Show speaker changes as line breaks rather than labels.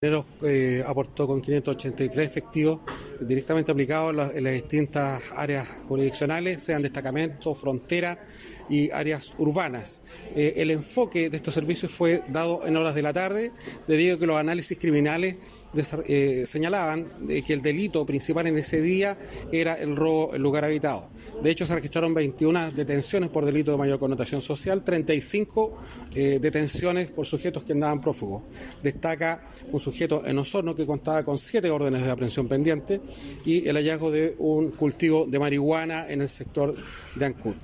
Eh, aportó con 583 efectivos directamente aplicados en las, en las distintas áreas jurisdiccionales, sean destacamentos, fronteras y áreas urbanas. Eh, el enfoque de estos servicios fue dado en horas de la tarde, debido a que los análisis criminales eh, señalaban que el delito principal en ese día era el robo en lugar habitado. De hecho, se registraron 21 detenciones por delito de mayor connotación social, 35 eh, detenciones por sujetos que andaban prófugos. Destaca un sujeto en Osorno que contaba con siete órdenes de aprehensión pendientes y el hallazgo de un cultivo de marihuana en el sector de Ancud.